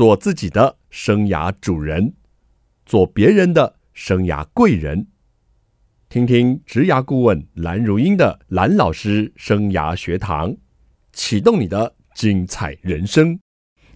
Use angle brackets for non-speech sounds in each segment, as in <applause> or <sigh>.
做自己的生涯主人，做别人的生涯贵人。听听职涯顾问蓝如英的蓝老师生涯学堂，启动你的精彩人生。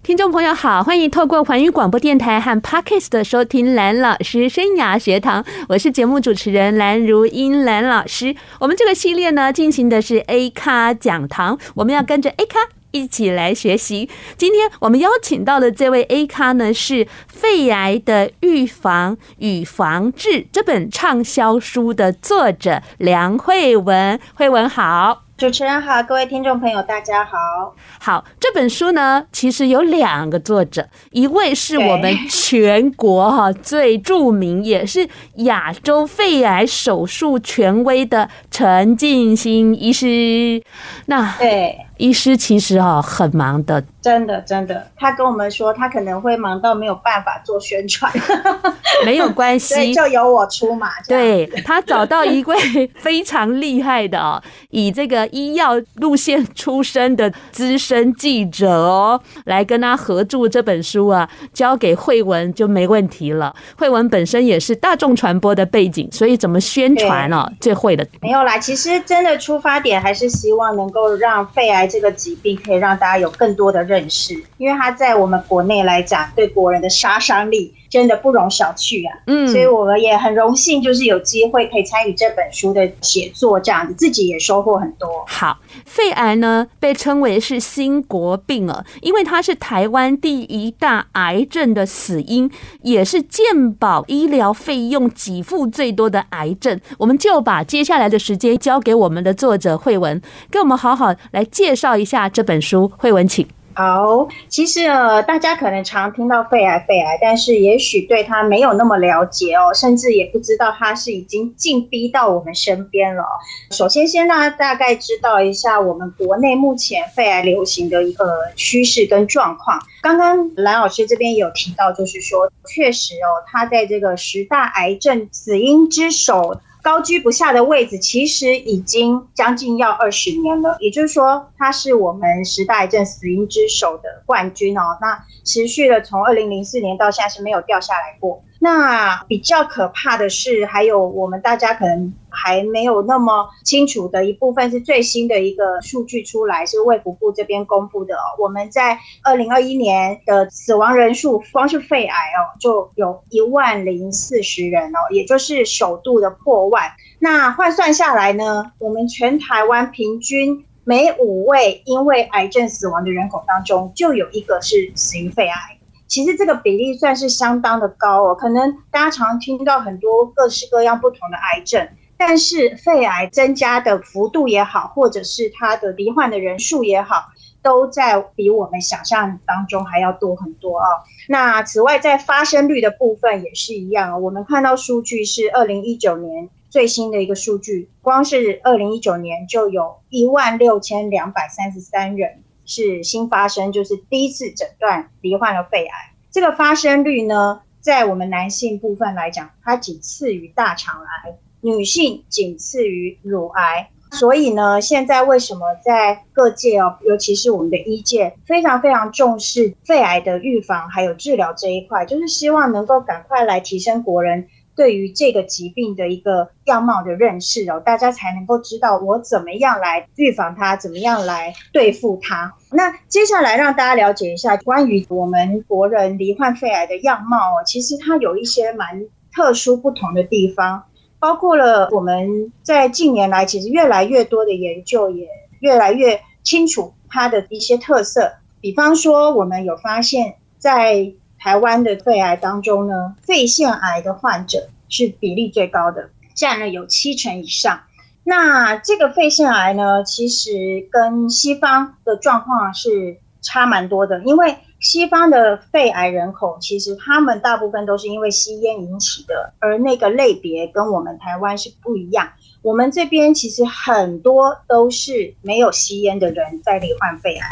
听众朋友好，欢迎透过环宇广播电台和 Parkes 的收听蓝老师生涯学堂，我是节目主持人蓝如英蓝老师。我们这个系列呢，进行的是 A 咖讲堂，我们要跟着 A 咖一起来学习。今天我们邀请到的这位 A 咖呢，是《肺癌的预防与防治》这本畅销书的作者梁慧文。慧文好。主持人好，各位听众朋友，大家好。好，这本书呢，其实有两个作者，一位是我们全国哈最著名，也是亚洲肺癌手术权威的陈进兴医师。那对。医师其实哈很忙的，真的真的，他跟我们说他可能会忙到没有办法做宣传，<laughs> 没有关系，就由我出马。对，他找到一位非常厉害的哦，<laughs> 以这个医药路线出身的资深记者哦，来跟他合著这本书啊，交给慧文就没问题了。慧文本身也是大众传播的背景，所以怎么宣传哦，最会的。没有啦，其实真的出发点还是希望能够让肺癌。这个疾病可以让大家有更多的认识，因为它在我们国内来讲，对国人的杀伤力。真的不容小觑啊！嗯，所以我们也很荣幸，就是有机会可以参与这本书的写作，这样子自己也收获很多。好，肺癌呢被称为是新国病了，因为它是台湾第一大癌症的死因，也是健保医疗费用给付最多的癌症。我们就把接下来的时间交给我们的作者慧文，跟我们好好来介绍一下这本书。慧文，请。好，其实呃，大家可能常听到肺癌，肺癌，但是也许对它没有那么了解哦，甚至也不知道它是已经进逼到我们身边了。首先，先让大家大概知道一下我们国内目前肺癌流行的一个趋势跟状况。刚刚蓝老师这边有提到，就是说，确实哦，它在这个十大癌症死因之首。高居不下的位置，其实已经将近要二十年了。也就是说，他是我们时代正死因之首的冠军哦。那持续了从二零零四年到现在是没有掉下来过。那比较可怕的是，还有我们大家可能还没有那么清楚的一部分，是最新的一个数据出来，是卫福部这边公布的哦。我们在二零二一年的死亡人数，光是肺癌哦，就有一万零四十人哦，也就是首度的破万。那换算下来呢，我们全台湾平均每五位因为癌症死亡的人口当中，就有一个是死于肺癌。其实这个比例算是相当的高哦，可能大家常听到很多各式各样不同的癌症，但是肺癌增加的幅度也好，或者是它的罹患的人数也好，都在比我们想象当中还要多很多哦。那此外，在发生率的部分也是一样，我们看到数据是二零一九年最新的一个数据，光是二零一九年就有一万六千两百三十三人。是新发生，就是第一次诊断罹患了肺癌。这个发生率呢，在我们男性部分来讲，它仅次于大肠癌，女性仅次于乳癌。所以呢，现在为什么在各界哦，尤其是我们的医界，非常非常重视肺癌的预防还有治疗这一块，就是希望能够赶快来提升国人。对于这个疾病的一个样貌的认识哦，大家才能够知道我怎么样来预防它，怎么样来对付它。那接下来让大家了解一下关于我们国人罹患肺癌的样貌哦，其实它有一些蛮特殊不同的地方，包括了我们在近年来其实越来越多的研究也越来越清楚它的一些特色，比方说我们有发现，在台湾的肺癌当中呢，肺腺癌的患者是比例最高的，占了有七成以上。那这个肺腺癌呢，其实跟西方的状况是差蛮多的，因为西方的肺癌人口其实他们大部分都是因为吸烟引起的，而那个类别跟我们台湾是不一样。我们这边其实很多都是没有吸烟的人在罹患肺癌，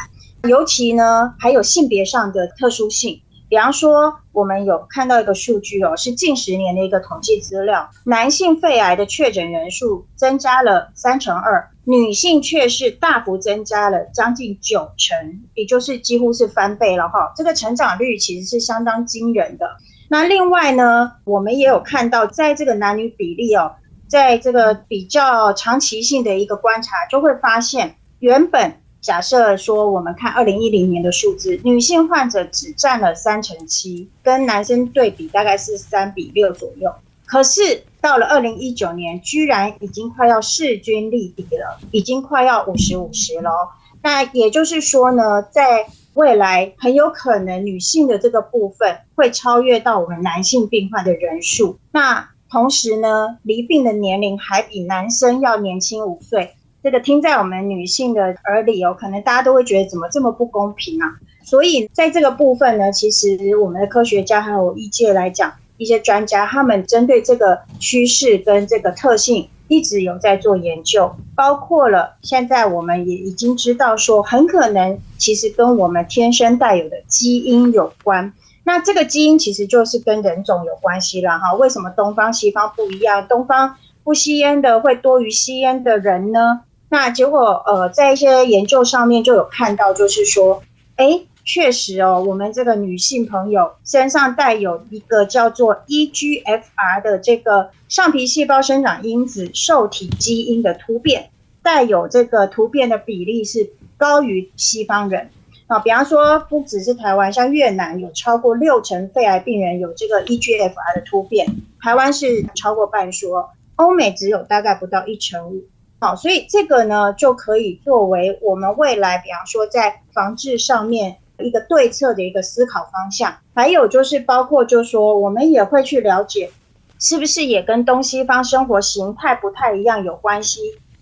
尤其呢还有性别上的特殊性。比方说，我们有看到一个数据哦，是近十年的一个统计资料，男性肺癌的确诊人数增加了三成二，女性却是大幅增加了将近九成，也就是几乎是翻倍了哈。这个成长率其实是相当惊人的。那另外呢，我们也有看到，在这个男女比例哦，在这个比较长期性的一个观察，就会发现，原本假设说我们看二零一零年的数字，女性患者只占了三成七，跟男生对比大概是三比六左右。可是到了二零一九年，居然已经快要势均力敌了，已经快要五十五十了。那也就是说呢，在未来很有可能女性的这个部分会超越到我们男性病患的人数。那同时呢，罹病的年龄还比男生要年轻五岁。这个听在我们女性的耳里哦，可能大家都会觉得怎么这么不公平啊？所以在这个部分呢，其实我们的科学家还有医界来讲。一些专家他们针对这个趋势跟这个特性一直有在做研究，包括了现在我们也已经知道说，很可能其实跟我们天生带有的基因有关。那这个基因其实就是跟人种有关系了哈。为什么东方西方不一样？东方不吸烟的会多于吸烟的人呢？那结果呃，在一些研究上面就有看到，就是说，诶。确实哦，我们这个女性朋友身上带有一个叫做 EGFR 的这个上皮细胞生长因子受体基因的突变，带有这个突变的比例是高于西方人啊。比方说，不只是台湾，像越南有超过六成肺癌病人有这个 EGFR 的突变，台湾是超过半数，欧美只有大概不到一成五。好，所以这个呢就可以作为我们未来，比方说在防治上面。一个对策的一个思考方向，还有就是包括，就是说我们也会去了解，是不是也跟东西方生活形态不太一样有关系？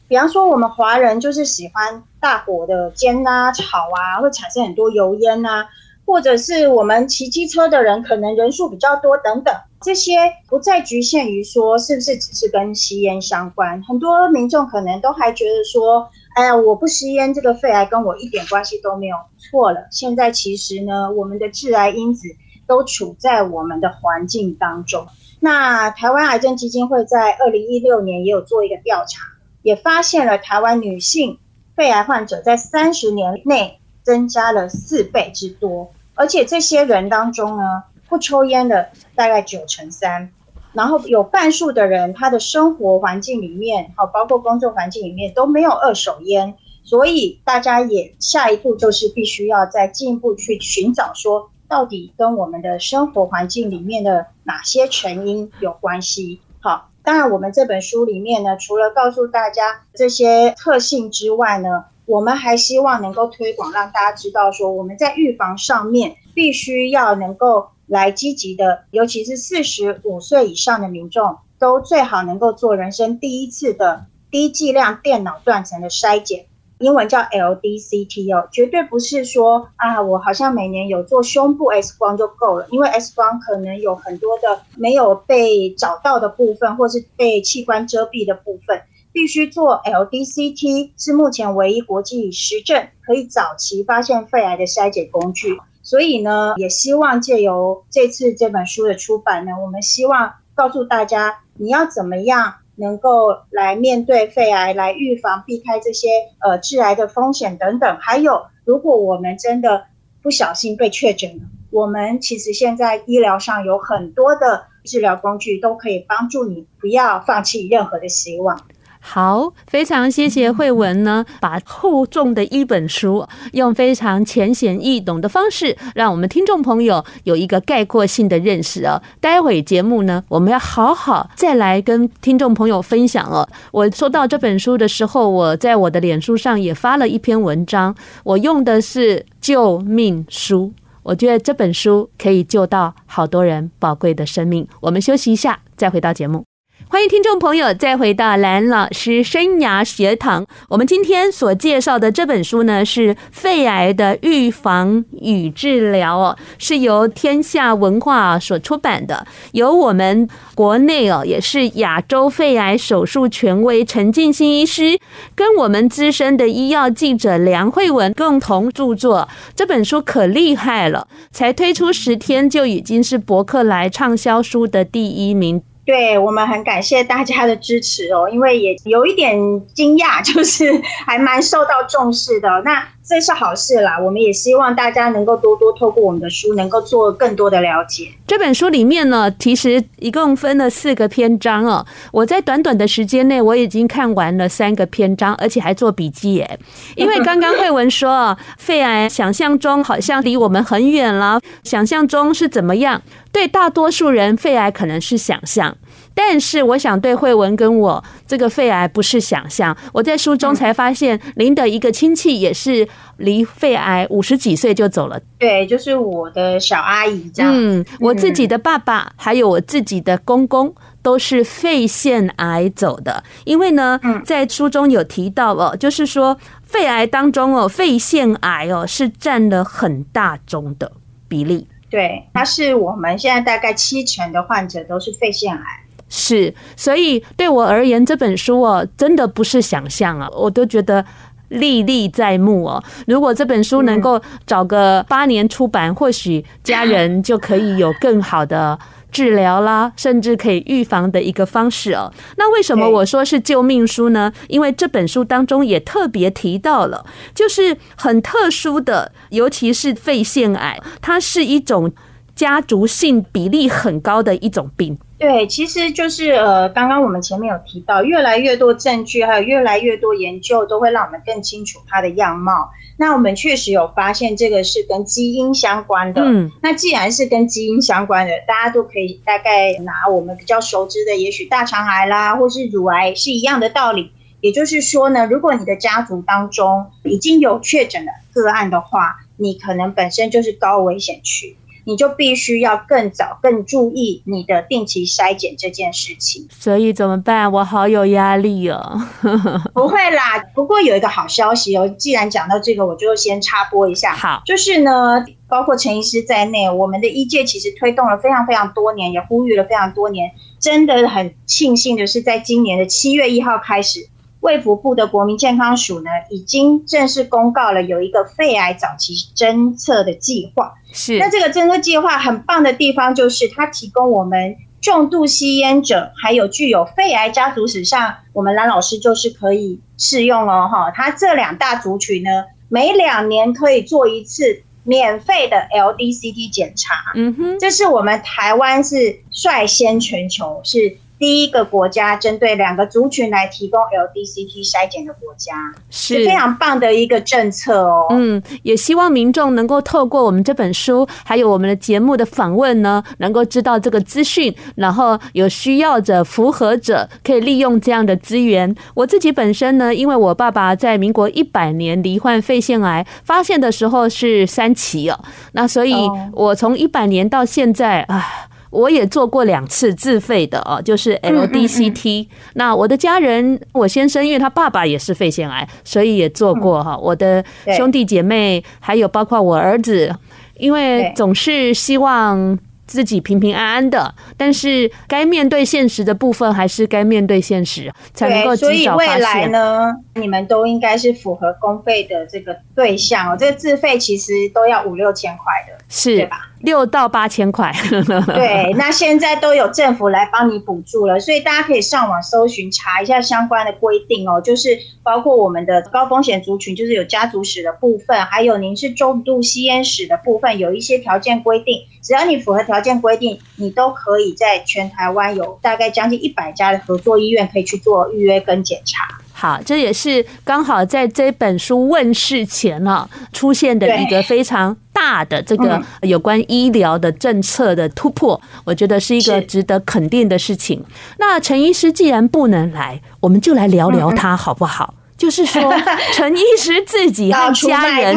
比方说，我们华人就是喜欢大火的煎啊、炒啊，会产生很多油烟啊，或者是我们骑机车的人可能人数比较多等等，这些不再局限于说是不是只是跟吸烟相关，很多民众可能都还觉得说。哎呀，我不吸烟，这个肺癌跟我一点关系都没有。错了，现在其实呢，我们的致癌因子都处在我们的环境当中。那台湾癌症基金会在二零一六年也有做一个调查，也发现了台湾女性肺癌患者在三十年内增加了四倍之多，而且这些人当中呢，不抽烟的大概九成三。然后有半数的人，他的生活环境里面，好，包括工作环境里面都没有二手烟，所以大家也下一步就是必须要再进一步去寻找，说到底跟我们的生活环境里面的哪些成因有关系。好，当然我们这本书里面呢，除了告诉大家这些特性之外呢，我们还希望能够推广，让大家知道说我们在预防上面必须要能够。来积极的，尤其是四十五岁以上的民众，都最好能够做人生第一次的低剂量电脑断层的筛检，英文叫 LDCT 哦，绝对不是说啊，我好像每年有做胸部 X 光就够了，因为 X 光可能有很多的没有被找到的部分，或是被器官遮蔽的部分，必须做 LDCT，是目前唯一国际实证可以早期发现肺癌的筛检工具。所以呢，也希望借由这次这本书的出版呢，我们希望告诉大家，你要怎么样能够来面对肺癌，来预防、避开这些呃致癌的风险等等。还有，如果我们真的不小心被确诊了，我们其实现在医疗上有很多的治疗工具，都可以帮助你不要放弃任何的希望。好，非常谢谢慧文呢，把厚重的一本书用非常浅显易懂的方式，让我们听众朋友有一个概括性的认识哦。待会节目呢，我们要好好再来跟听众朋友分享哦。我收到这本书的时候，我在我的脸书上也发了一篇文章，我用的是救命书，我觉得这本书可以救到好多人宝贵的生命。我们休息一下，再回到节目。欢迎听众朋友再回到蓝老师生涯学堂。我们今天所介绍的这本书呢，是《肺癌的预防与治疗》哦，是由天下文化所出版的，由我们国内哦也是亚洲肺癌手术权威陈进兴医师跟我们资深的医药记者梁慧文共同著作。这本书可厉害了，才推出十天就已经是博客来畅销书的第一名。对，我们很感谢大家的支持哦，因为也有一点惊讶，就是还蛮受到重视的。那这是好事啦，我们也希望大家能够多多透过我们的书，能够做更多的了解。这本书里面呢，其实一共分了四个篇章哦。我在短短的时间内，我已经看完了三个篇章，而且还做笔记耶。因为刚刚慧文说，肺癌想象中好像离我们很远了，想象中是怎么样？对大多数人，肺癌可能是想象，但是我想对慧文跟我，这个肺癌不是想象。我在书中才发现，您的一个亲戚也是离肺癌五十几岁就走了。对，就是我的小阿姨这样。嗯，我自己的爸爸还有我自己的公公都是肺腺癌走的。因为呢，在书中有提到哦，就是说肺癌当中哦，肺腺癌哦是占了很大宗的比例。对，它是我们现在大概七成的患者都是肺腺癌，是，所以对我而言，这本书哦，真的不是想象啊，我都觉得历历在目哦。如果这本书能够找个八年出版，或许家人就可以有更好的。治疗啦，甚至可以预防的一个方式哦。那为什么我说是救命书呢？因为这本书当中也特别提到了，就是很特殊的，尤其是肺腺癌，它是一种家族性比例很高的一种病。对，其实就是呃，刚刚我们前面有提到，越来越多证据，还有越来越多研究，都会让我们更清楚它的样貌。那我们确实有发现，这个是跟基因相关的。嗯，那既然是跟基因相关的，大家都可以大概拿我们比较熟知的，也许大肠癌啦，或是乳癌是一样的道理。也就是说呢，如果你的家族当中已经有确诊的个案的话，你可能本身就是高危险区。你就必须要更早、更注意你的定期筛检这件事情。所以怎么办？我好有压力哦。<laughs> 不会啦，不过有一个好消息哦。既然讲到这个，我就先插播一下。好，就是呢，包括陈医师在内，我们的医界其实推动了非常非常多年，也呼吁了非常多年。真的很庆幸的是，在今年的七月一号开始。卫福部的国民健康署呢，已经正式公告了有一个肺癌早期侦测的计划。是，那这个侦测计划很棒的地方，就是它提供我们重度吸烟者，还有具有肺癌家族史上，我们蓝老师就是可以适用哦，哈。它这两大族群呢，每两年可以做一次免费的 LDCT 检查。嗯哼，这是我们台湾是率先全球是。第一个国家针对两个族群来提供 LDCT 筛检的国家，是非常棒的一个政策哦。嗯，也希望民众能够透过我们这本书，还有我们的节目的访问呢，能够知道这个资讯，然后有需要者、符合者可以利用这样的资源。我自己本身呢，因为我爸爸在民国一百年罹患肺腺癌，发现的时候是三期哦，那所以我从一百年到现在啊。我也做过两次自费的哦，就是 LDCT。那我的家人，我先生，因为他爸爸也是肺腺癌，所以也做过哈。我的兄弟姐妹，还有包括我儿子，因为总是希望。自己平平安安的，但是该面对现实的部分还是该面对现实，才能够及早发现。所以未来呢，你们都应该是符合公费的这个对象哦。这个自费其实都要五六千块的，是对吧？六到八千块。<laughs> 对，那现在都有政府来帮你补助了，所以大家可以上网搜寻查一下相关的规定哦。就是包括我们的高风险族群，就是有家族史的部分，还有您是重度吸烟史的部分，有一些条件规定，只要你符合条件规定，你都可以在全台湾有大概将近一百家的合作医院可以去做预约跟检查。好，这也是刚好在这本书问世前呢出现的一个非常大的这个有关医疗的政策的突破，我觉得是一个值得肯定的事情。那陈医师既然不能来，我们就来聊聊他好不好？就是说，<laughs> 陈医师自己和家人，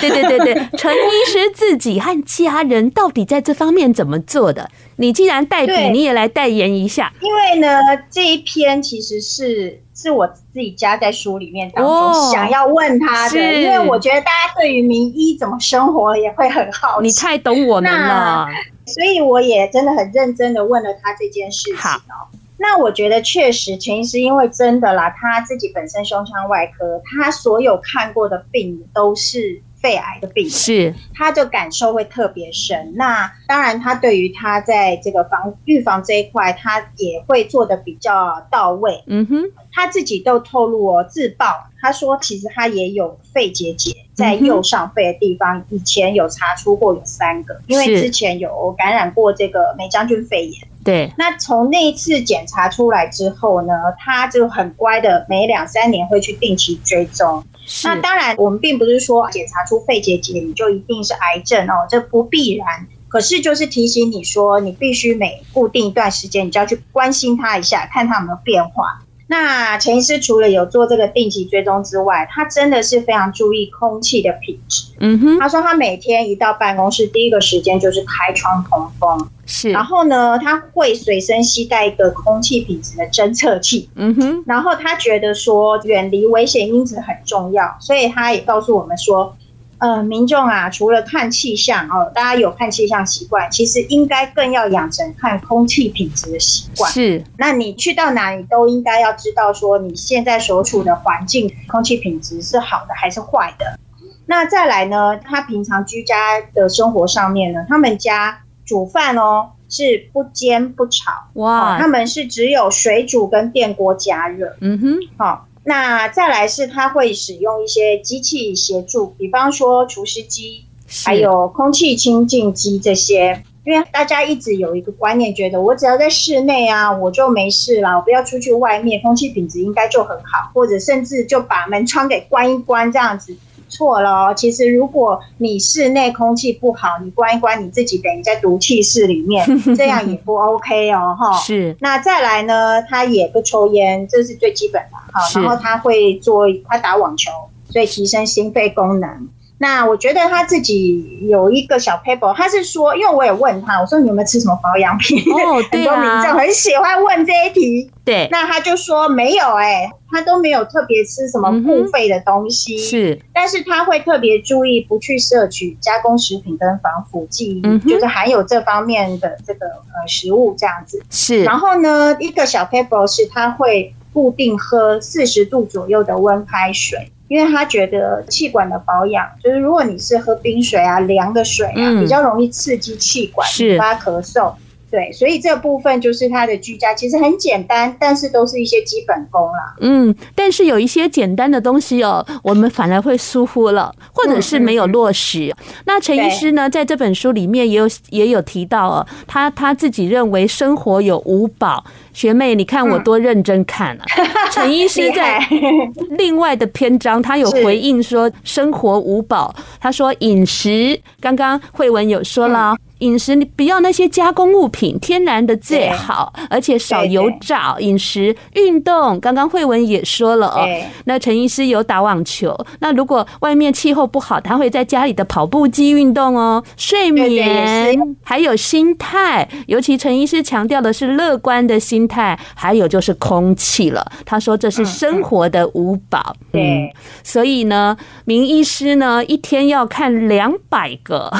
对对对对，<laughs> 陈医师自己和家人到底在这方面怎么做的？你既然代笔，你也来代言一下。因为呢，这一篇其实是是我自己加在书里面当中想要问他的，因为我觉得大家对于名医怎么生活也会很好奇。你太懂我们了，所以我也真的很认真的问了他这件事情哦。那我觉得确实，陈医师因为真的啦，他自己本身胸腔外科，他所有看过的病都是肺癌的病人，是他的感受会特别深。那当然，他对于他在这个防预防这一块，他也会做的比较到位。嗯哼，他自己都透露哦，自曝他说，其实他也有肺结节，在右上肺的地方，以前有查出过有三个，因为之前有感染过这个霉浆菌肺炎。对，那从那一次检查出来之后呢，他就很乖的，每两三年会去定期追踪。那当然，我们并不是说检查出肺结节你就一定是癌症哦，这不必然。可是就是提醒你说，你必须每固定一段时间，你就要去关心他一下，看他有没有变化。那陈医师除了有做这个定期追踪之外，他真的是非常注意空气的品质。嗯哼，他说他每天一到办公室，第一个时间就是开窗通风。是，然后呢，他会随身携带一个空气品质的侦测器。嗯哼，然后他觉得说远离危险因子很重要，所以他也告诉我们说。呃，民众啊，除了看气象哦，大家有看气象习惯，其实应该更要养成看空气品质的习惯。是，那你去到哪里都应该要知道说，你现在所处的环境空气品质是好的还是坏的。那再来呢，他平常居家的生活上面呢，他们家煮饭哦是不煎不炒，哇，哦，他们是只有水煮跟电锅加热。嗯哼，好，哦。那再来是，他会使用一些机器协助，比方说除湿机，还有空气清净机这些。因为大家一直有一个观念，觉得我只要在室内啊，我就没事啦，我不要出去外面，空气品质应该就很好，或者甚至就把门窗给关一关这样子。错了哦，其实如果你室内空气不好，你关一关，你自己等于在毒气室里面，<laughs> 这样也不 OK 哦，哈。是。那再来呢，他也不抽烟，这是最基本的哈。然后他会做，他打网球，所以提升心肺功能。那我觉得他自己有一个小 paper，他是说，因为我也问他，我说你有没有吃什么保养品？哦，<laughs> 对啊，很多民众很喜欢问这一题。对，那他就说没有、欸，哎，他都没有特别吃什么护肺的东西。嗯、是，但是他会特别注意不去摄取加工食品跟防腐剂，嗯，就是含有这方面的这个呃食物这样子。是，然后呢，一个小 paper 是他会固定喝四十度左右的温开水。因为他觉得气管的保养，就是如果你是喝冰水啊、凉的水啊，嗯、比较容易刺激气管，引发咳嗽。对，所以这部分就是他的居家，其实很简单，但是都是一些基本功啦。嗯，但是有一些简单的东西哦，我们反而会疏忽了，或者是没有落实。嗯、那陈医师呢，在这本书里面也有也有提到哦，他他自己认为生活有五宝。学妹，你看我多认真看啊！<laughs> 陈、嗯、医师在 <laughs> 另外的篇章，他有回应说生活五宝，他说饮食，刚刚慧文有说了。嗯饮食你不要那些加工物品，天然的最好，而且少油炸。饮食运动，刚刚慧文也说了哦。那陈医师有打网球，那如果外面气候不好，他会在家里的跑步机运动哦。睡眠，还有心态，尤其陈医师强调的是乐观的心态，还有就是空气了。他说这是生活的五宝。对，所以呢，名医师呢一天要看两百个。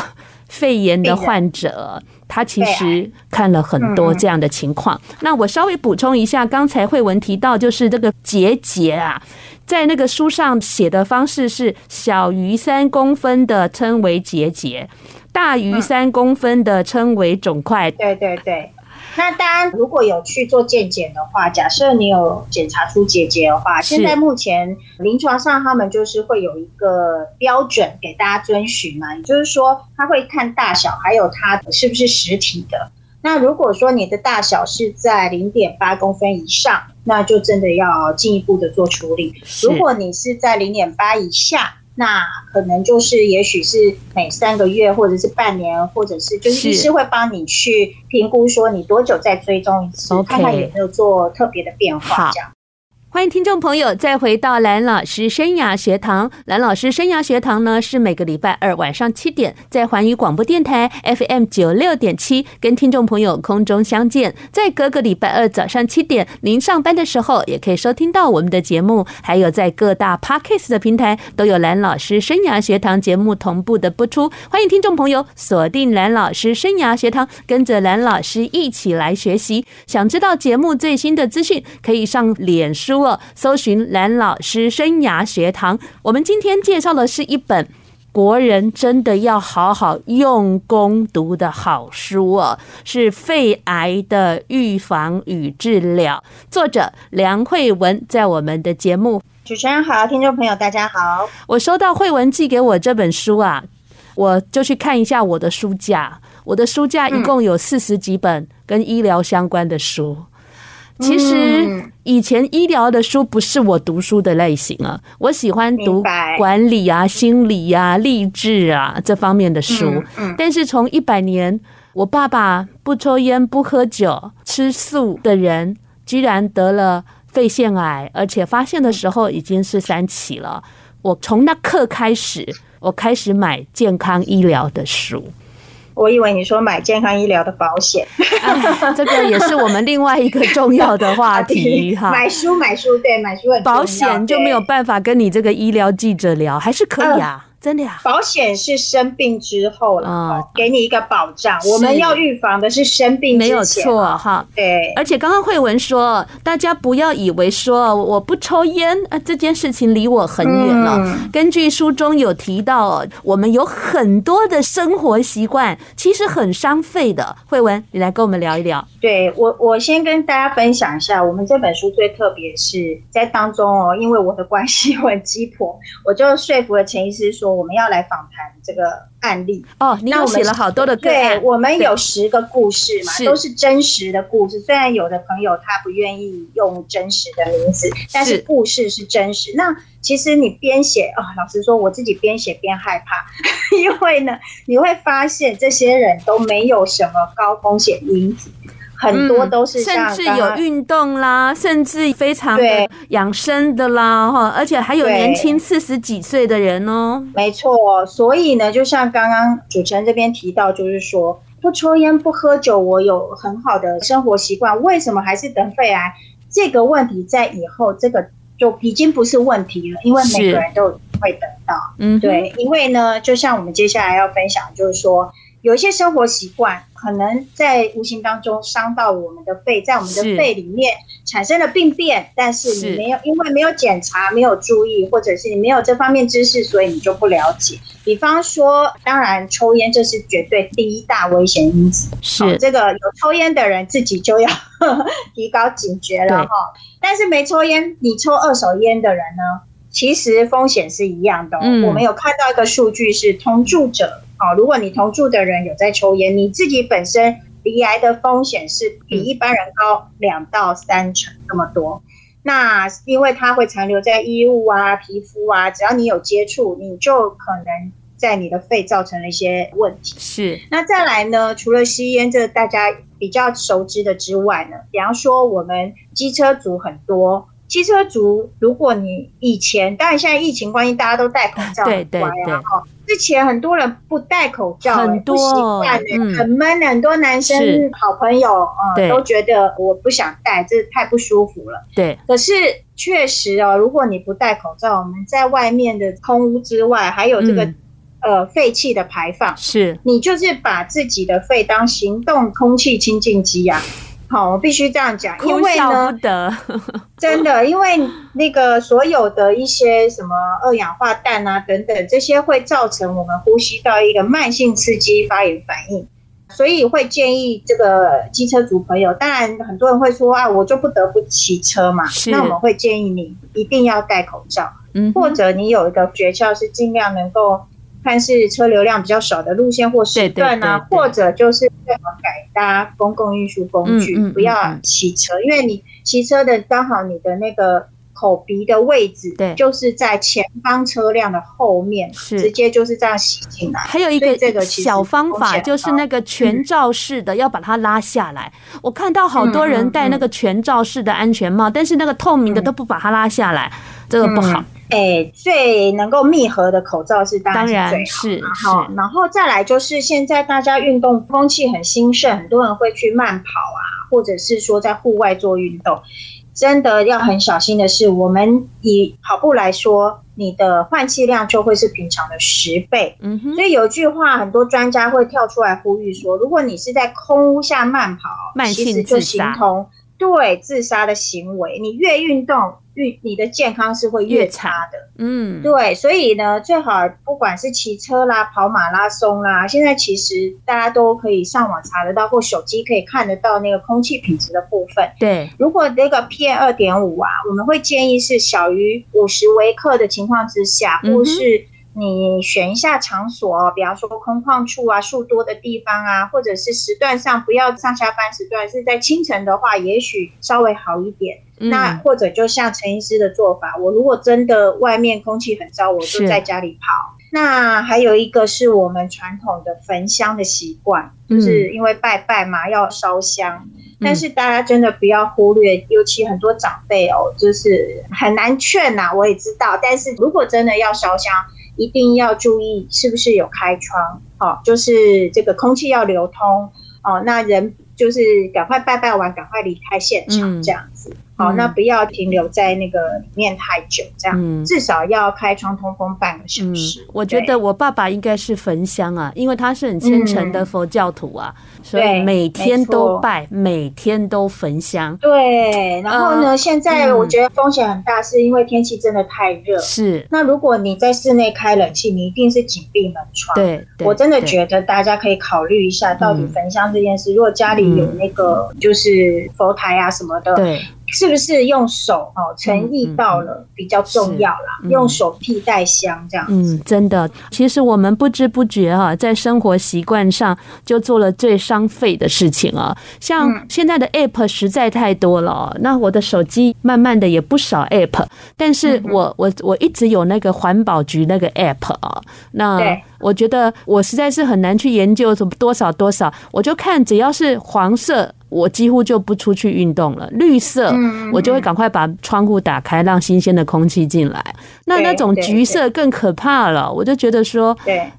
肺炎的患者，他其实看了很多这样的情况。那我稍微补充一下，刚才慧文提到，就是这个结节啊，在那个书上写的方式是小于三公分的称为结节，大于三公分的称为肿块。对对对。那当然，如果有去做健检的话，假设你有检查出结节的话，现在目前临床上他们就是会有一个标准给大家遵循嘛，也就是说他会看大小，还有它是不是实体的。那如果说你的大小是在零点八公分以上，那就真的要进一步的做处理。如果你是在零点八以下，那可能就是，也许是每三个月，或者是半年，或者是就是医师会帮你去评估，说你多久再追踪一次，看看有没有做特别的变化，这样。欢迎听众朋友再回到蓝老师生涯学堂。蓝老师生涯学堂呢，是每个礼拜二晚上七点在环宇广播电台 FM 九六点七跟听众朋友空中相见。在各个礼拜二早上七点，您上班的时候也可以收听到我们的节目。还有在各大 Podcast 的平台都有蓝老师生涯学堂节目同步的播出。欢迎听众朋友锁定蓝老师生涯学堂，跟着蓝老师一起来学习。想知道节目最新的资讯，可以上脸书。搜寻蓝老师生涯学堂，我们今天介绍的是一本国人真的要好好用功读的好书哦，是《肺癌的预防与治疗》，作者梁慧文，在我们的节目。主持人好，听众朋友大家好。我收到慧文寄给我这本书啊，我就去看一下我的书架，我的书架一共有四十几本跟医疗相关的书。其实以前医疗的书不是我读书的类型啊，我喜欢读管理啊、心理啊、励志啊这方面的书。但是从一百年，我爸爸不抽烟、不喝酒、吃素的人，居然得了肺腺癌，而且发现的时候已经是三期了。我从那刻开始，我开始买健康医疗的书。我以为你说买健康医疗的保险，这个也是我们另外一个重要的话题 <laughs> 哈。买书买书，对，买书。保险就没有办法跟你这个医疗记者聊，还是可以啊。真的呀，保险是生病之后了，嗯，给你一个保障。我们要预防的是生病没有错哈。对，而且刚刚慧文说，大家不要以为说我不抽烟啊，这件事情离我很远了。嗯。根据书中有提到，我们有很多的生活习惯其实很伤肺的。慧文，你来跟我们聊一聊。对我，我先跟大家分享一下，我们这本书最特别是在当中哦，因为我的关系我很鸡婆，我就说服了钱医师说。我们要来访谈这个案例哦，你有写了好多的个案。对，我们有十个故事嘛，都是真实的故事。虽然有的朋友他不愿意用真实的名字，但是故事是真实。那其实你边写哦，老实说，我自己边写边害怕，<laughs> 因为呢，你会发现这些人都没有什么高风险因子。很多都是像甚至有运动啦，甚至非常的养生的啦，哈，而且还有年轻四十几岁的人哦。没错，所以呢，就像刚刚主持人这边提到，就是说不抽烟不喝酒，我有很好的生活习惯，为什么还是得肺癌？这个问题在以后这个就已经不是问题了，因为每个人都会得到。嗯，对，因为呢，就像我们接下来要分享，就是说。有一些生活习惯可能在无形当中伤到我们的肺，在我们的肺里面产生了病变，但是你没有，因为没有检查、没有注意，或者是你没有这方面知识，所以你就不了解。比方说，当然抽烟这是绝对第一大危险因子，是、哦、这个有抽烟的人自己就要呵 <laughs> 呵提高警觉了哈。但是没抽烟，你抽二手烟的人呢，其实风险是一样的、哦嗯。我们有看到一个数据是同住者。好，如果你同住的人有在抽烟，你自己本身罹癌的风险是比一般人高两到三成那么多。那因为它会残留在衣物啊、皮肤啊，只要你有接触，你就可能在你的肺造成了一些问题。是。那再来呢？除了吸烟，这大家比较熟知的之外呢，比方说我们机车族很多。机车族，如果你以前，当然现在疫情关系，大家都戴口罩，对对对。之前很多人不戴口罩，很多很闷。很多男生好朋友啊、呃，都觉得我不想戴，这太不舒服了。对。可是确实哦，如果你不戴口罩，我们在外面的空屋之外，还有这个、嗯、呃废气的排放，是你就是把自己的肺当行动空气清净机呀。好，我必须这样讲，因为呢，<laughs> 真的，因为那个所有的一些什么二氧化氮啊等等，这些会造成我们呼吸道一个慢性刺激发炎反应，所以会建议这个机车族朋友，当然很多人会说啊，我就不得不骑车嘛，那我们会建议你一定要戴口罩，嗯，或者你有一个诀窍是尽量能够。看是车流量比较少的路线或时段啊，对对对对，或者就是最好改搭公共运输工具，嗯嗯嗯嗯，不要骑车，因为你骑车的刚好你的那个口鼻的位置，对，就是在前方车辆的后面，是。直接就是这样吸进来。还有一个这个小方法，就是那个全罩式的，要把它拉下来。嗯、我看到好多人戴那个全罩式的安全帽，但是那个透明的都不把它拉下来，嗯、这个不好。哎、欸，最能够密合的口罩是当然是最好。好，然后再来就是现在大家运动风气很兴盛，很多人会去慢跑啊，或者是说在户外做运动。真的要很小心的是，我们以跑步来说，你的换气量就会是平常的十倍。嗯哼。所以有句话，很多专家会跳出来呼吁说，如果你是在空屋下慢跑，其实就形同对自杀的行为。你越运动。越你的健康是会越差的。嗯，对，所以呢，最好不管是骑车啦、跑马拉松啦，现在其实大家都可以上网查得到，或手机可以看得到那个空气品质的部分。对，如果那个 PM 二点五啊，我们会建议是小于五十微克的情况之下，或是。你选一下场所哦，比方说空旷处啊、树多的地方啊，或者是时段上不要上下班时段，是在清晨的话，也许稍微好一点。嗯、那或者就像陈医师的做法，我如果真的外面空气很糟，我就在家里跑。那还有一个是我们传统的焚香的习惯，就是因为拜拜嘛，要烧香。但是大家真的不要忽略，尤其很多长辈哦，就是很难劝呐。我也知道，但是如果真的要烧香，一定要注意是不是有开窗，哦，就是这个空气要流通，哦，那人就是赶快拜拜完，赶快离开现场，这样子。嗯好，那不要停留在那个里面太久，这样、嗯、至少要开窗通风半个小时。嗯、我觉得我爸爸应该是焚香啊，因为他是很虔诚的佛教徒啊，嗯、所以每天都拜，每天都焚香。对，然后呢，呃、现在我觉得风险很大，是因为天气真的太热。是，那如果你在室内开冷气，你一定是紧闭门窗。对，对我真的觉得大家可以考虑一下，到底焚香这件事，嗯、如果家里有那个就是佛台啊什么的，对。是不是用手哦？诚意到了比较重要啦，嗯嗯、用手替代香这样子。嗯，真的，其实我们不知不觉哈，在生活习惯上就做了最伤肺的事情啊。像现在的 App 实在太多了，嗯、那我的手机慢慢的也不少 App，但是我我我一直有那个环保局那个 App 啊，那我觉得我实在是很难去研究什么多少多少，我就看只要是黄色。我几乎就不出去运动了。绿色，我就会赶快把窗户打开，让新鲜的空气进来。那那种橘色更可怕了。我就觉得说，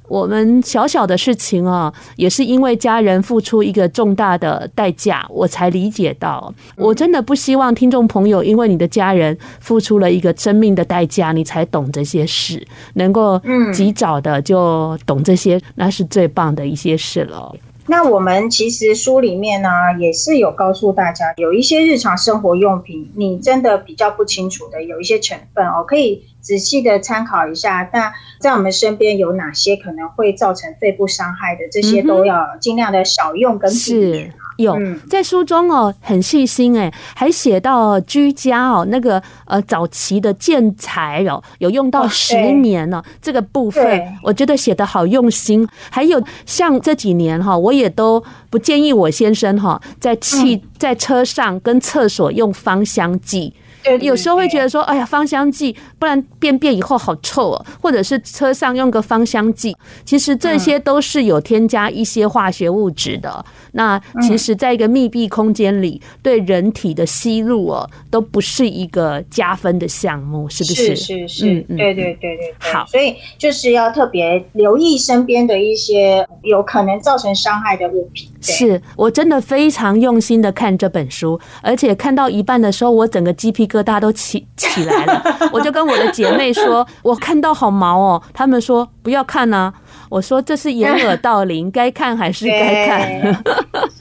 我们小小的事情啊，也是因为家人付出一个重大的代价，我才理解到。我真的不希望听众朋友因为你的家人付出了一个生命的代价，你才懂这些事，能够及早的就懂这些，那是最棒的一些事了。那我们其实书里面呢，也是有告诉大家，有一些日常生活用品，你真的比较不清楚的，有一些成分哦，可以仔细的参考一下。那在我们身边有哪些可能会造成肺部伤害的，这些都要尽量的少用跟避免。有在书中哦，很细心哎，还写到居家哦，那个呃早期的建材哦，有用到十年呢，这个部分我觉得写得好用心。还有像这几年哈，我也都不建议我先生哈，在汽在车上跟厕所用芳香剂。有时候会觉得说，哎呀，芳香剂，不然便便以后好臭哦，或者是车上用个芳香剂，其实这些都是有添加一些化学物质的。那其实，在一个密闭空间里，对人体的吸入哦，都不是一个加分的项目，是不是？是是是，对对对对对。好，所以就是要特别留意身边的一些有可能造成伤害的物品。是我真的非常用心的看这本书，而且看到一半的时候，我整个鸡皮疙瘩都起 <laughs> 起来了。我就跟我的姐妹说，我看到好毛哦。他们说不要看啊。我说这是掩耳盗铃，该看还是该看。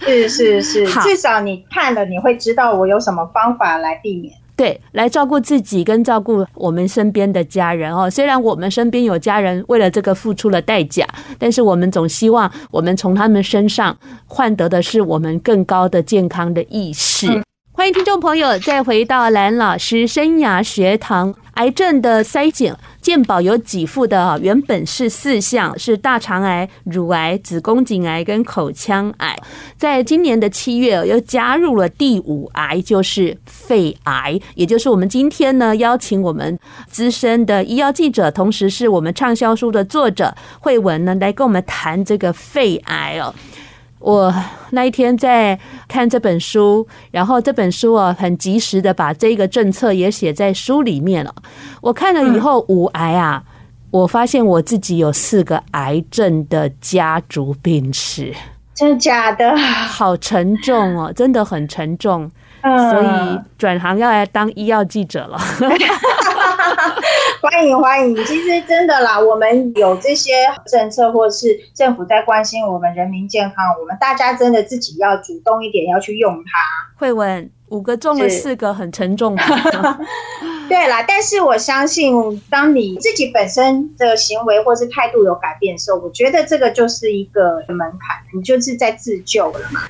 是是是，<laughs> 至少你看了，你会知道我有什么方法来避免。对，来照顾自己跟照顾我们身边的家人哦。虽然我们身边有家人为了这个付出了代价，但是我们总希望我们从他们身上换得的是我们更高的健康的意识。嗯欢迎听众朋友再回到蓝老师生涯学堂。癌症的筛检，健保有几副的，原本是四项，是大肠癌、乳癌、子宫颈癌跟口腔癌。在今年的七月，又加入了第五癌，就是肺癌。也就是我们今天呢，邀请我们资深的医药记者，同时是我们畅销书的作者惠文呢，来跟我们谈这个肺癌哦。我那一天在看这本书，然后这本书啊，很及时的把这个政策也写在书里面了。我看了以后，五癌啊，我发现我自己有四个癌症的家族病史，真的假的？好沉重哦，真的很沉重，所以转行要来当医药记者了。<laughs> <laughs> 欢迎欢迎，其实真的啦，我们有这些政策，或是政府在关心我们人民健康，我们大家真的自己要主动一点，要去用它。慧文，五个中了四个，很沉重吧？<laughs> 对啦，但是我相信，当你自己本身的行为或是态度有改变的时候，我觉得这个就是一个门槛，你就是在自救了嘛。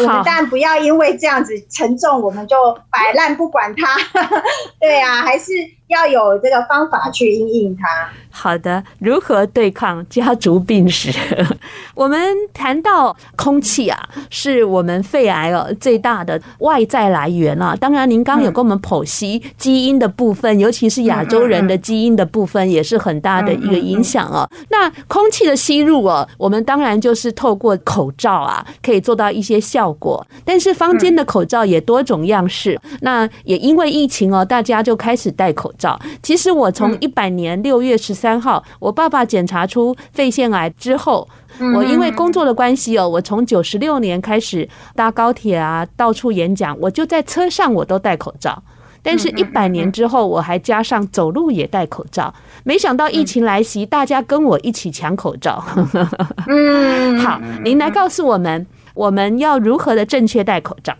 我们当然不要因为这样子沉重，我们就摆烂不管它。<laughs> 对啊，还是。要有这个方法去应应它。好的，如何对抗家族病史？<laughs> 我们谈到空气啊，是我们肺癌哦最大的外在来源啊。当然，您刚刚有跟我们剖析基因的部分，尤其是亚洲人的基因的部分，也是很大的一个影响哦。那空气的吸入哦，我们当然就是透过口罩啊，可以做到一些效果。但是坊间的口罩也多种样式，那也因为疫情哦，大家就开始戴口罩。其实我从一百年六月十三号，我爸爸检查出肺腺癌之后，我因为工作的关系哦，我从九十六年开始搭高铁啊，到处演讲，我就在车上我都戴口罩。但是，一百年之后，我还加上走路也戴口罩。没想到疫情来袭，大家跟我一起抢口罩。嗯，<laughs> 好，您来告诉我们，我们要如何的正确戴口罩？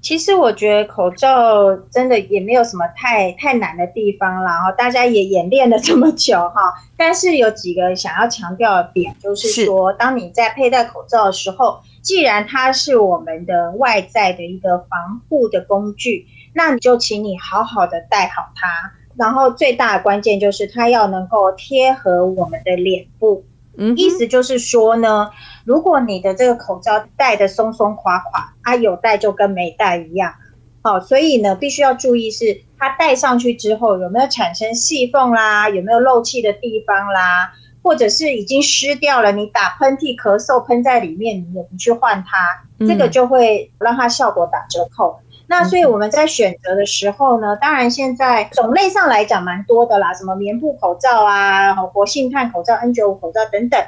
其实我觉得口罩真的也没有什么太太难的地方啦，然后大家也演练了这么久哈。但是有几个想要强调的点，就是说，当你在佩戴口罩的时候，既然它是我们的外在的一个防护的工具，那你就请你好好的戴好它。然后最大的关键就是它要能够贴合我们的脸部。嗯，意思就是说呢，如果你的这个口罩戴的松松垮垮，啊，有戴就跟没戴一样，好，所以呢，必须要注意是它戴上去之后有没有产生细缝啦，有没有漏气的地方啦，或者是已经湿掉了，你打喷嚏、咳嗽喷在里面，你也不去换它，这个就会让它效果打折扣。那所以我们在选择的时候呢，当然现在种类上来讲蛮多的啦，什么棉布口罩啊，活性炭口罩、N95 口罩等等，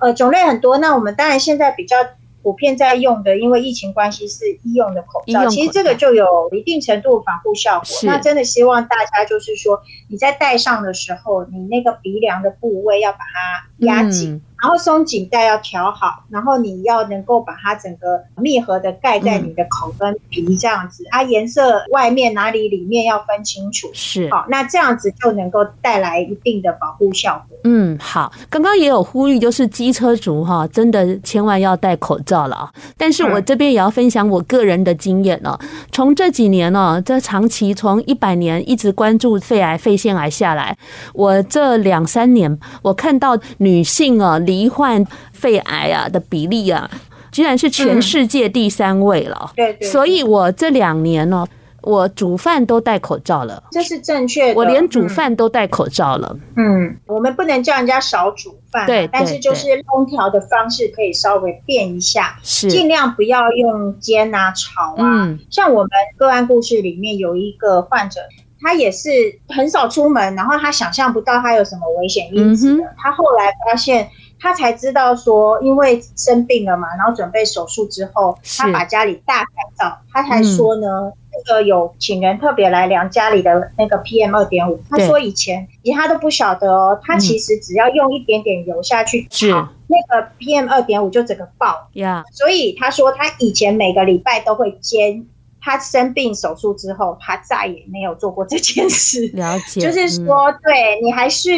呃，种类很多。那我们当然现在比较普遍在用的，因为疫情关系是医用的口罩，其实这个就有一定程度防护效果。那真的希望大家就是说，你在戴上的时候，你那个鼻梁的部位要把它压紧。然后松紧带要调好，然后你要能够把它整个密合的盖在你的口跟鼻这样子，它颜色外面哪里里面要分清楚。是，好，那这样子就能够带来一定的保护效果。嗯，好，刚刚也有呼吁，就是机车族哈，真的千万要戴口罩了啊。但是我这边也要分享我个人的经验哦，从这几年呢，这长期从一百年一直关注肺癌、肺腺癌下来，我这两三年我看到女性啊。罹患肺癌啊的比例啊，居然是全世界第三位了。对对，所以我这两年呢，我煮饭都戴口罩了，这是正确的。我连煮饭都戴口罩了。嗯，我们不能叫人家少煮饭，对，但是就是烹调的方式可以稍微变一下，是尽量不要用煎啊、炒啊。嗯像我们个案故事里面有一个患者。他也是很少出门，然后他想象不到他有什么危险因子的。他后来发现，他才知道说，因为生病了嘛，然后准备手术之后，他把家里大改造。他才说呢，那个有请人特别来量家里的那个 PM 二点五。他说以前，以他都不晓得哦，他其实只要用一点点油下去炒，那个 PM 二点五就整个爆。呀，所以他说他以前每个礼拜都会煎。他生病手术之后，他再也没有做过这件事。<laughs> 了解，就是说，对你还是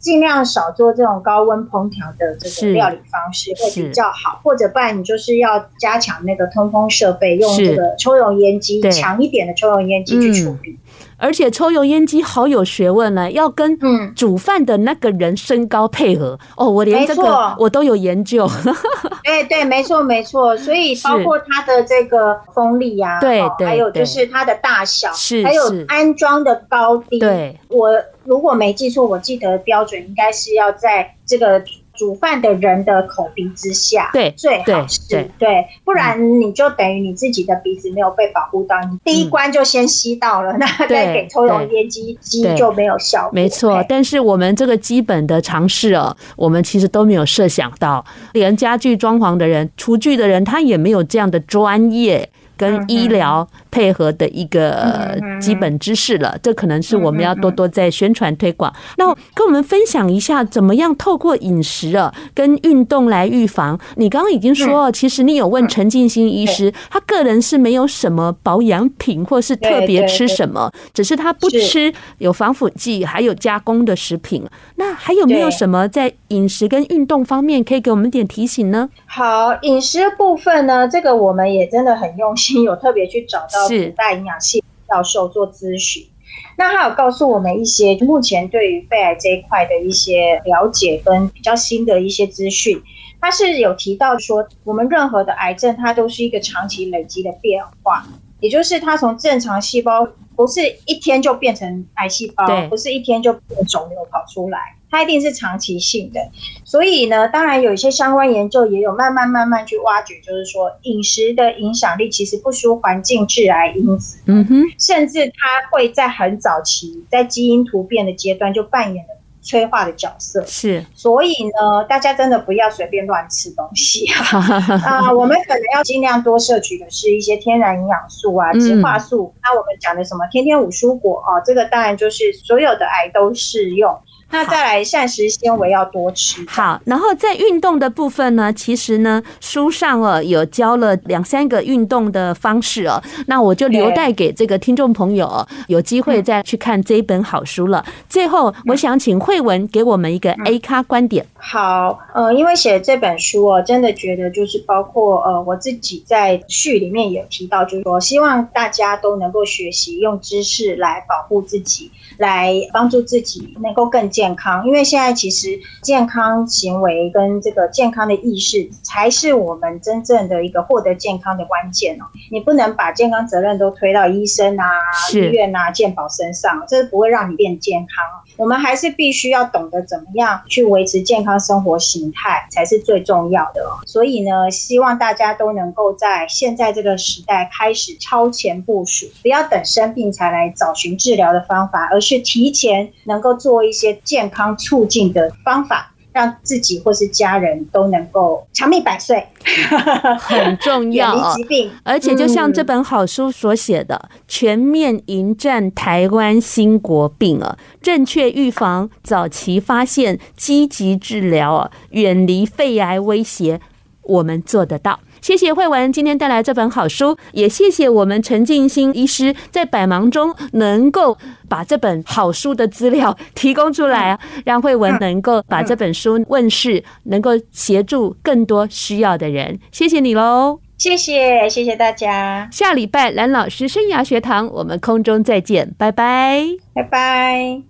尽量少做这种高温烹调的这个料理方式会比较好，或者不然你就是要加强那个通风设备，用这个抽油烟机，强一点的抽油烟机去处理。而且抽油烟机好有学问呢，要跟煮饭的那个人身高配合。哦，我连这个我都有研究。对 <laughs> 对，没错没错。所以包括它的这个风力呀，对对，还有就是它的大小，是还有安装的高低。对，我如果没记错，我记得标准应该是要在这个。煮饭的人的口鼻之下，对，最好是对，对，不然你就等于你自己的鼻子没有被保护到，你第一关就先吸到了，那再给抽油烟机吸就没有效果。没错，但是我们这个基本的常识哦，我们其实都没有设想到，连家具装潢的人、厨具的人，他也没有这样的专业。跟医疗配合的一个基本知识了，这可能是我们要多多在宣传推广。那跟我们分享一下，怎么样透过饮食啊跟运动来预防？你刚刚已经说，其实你有问陈静心医师，他个人是没有什么保养品或是特别吃什么，只是他不吃有防腐剂还有加工的食品。那还有没有什么在饮食跟运动方面可以给我们点提醒呢？好，饮食的部分呢，这个我们也真的很用心，有特别去找到古代营养系教授做咨询。那他有告诉我们一些目前对于肺癌这一块的一些了解跟比较新的一些资讯。他是有提到说，我们任何的癌症它都是一个长期累积的变化，也就是它从正常细胞不是一天就变成癌细胞，不是一天就变肿瘤跑出来。它一定是长期性的，所以呢，当然有一些相关研究也有慢慢慢慢去挖掘，就是说饮食的影响力其实不输环境致癌因子，嗯哼，甚至它会在很早期在基因突变的阶段就扮演了催化的角色，是，所以呢，大家真的不要随便乱吃东西啊，<laughs> 呃，我们可能要尽量多摄取的是一些天然营养素啊，植化素，那我们讲的什么天天五蔬果啊，这个当然就是所有的癌都适用。那再来膳食纤维要多吃。好，然后在运动的部分呢，其实呢书上哦有教了两三个运动的方式哦，那我就留待给这个听众朋友有机会再去看这一本好书了。最后，我想请慧文给我们一个 A 咖观点。好，呃，因为写这本书哦，真的觉得就是包括呃我自己在序里面也提到，就是说希望大家都能够学习用知识来保护自己。来帮助自己能够更健康，因为现在其实健康行为跟这个健康的意识，才是我们真正的一个获得健康的关键哦。你不能把健康责任都推到医生啊、医院啊、健保身上，这不会让你变健康。我们还是必须要懂得怎么样去维持健康生活形态，才是最重要的。所以呢，希望大家都能够在现在这个时代开始超前部署，不要等生病才来找寻治疗的方法，而是提前能够做一些健康促进的方法。让自己或是家人都能够长命百岁，很重要。疾病，而且就像这本好书所写的，嗯、全面迎战台湾新国病啊，正确预防、早期发现、积极治疗啊，远离肺癌威胁，我们做得到。谢谢慧文今天带来这本好书，也谢谢我们陈静心医师在百忙中能够把这本好书的资料提供出来，让慧文能够把这本书问世，能够协助更多需要的人。谢谢你喽！谢谢，谢谢大家。下礼拜蓝老师生涯学堂，我们空中再见，拜拜，拜拜。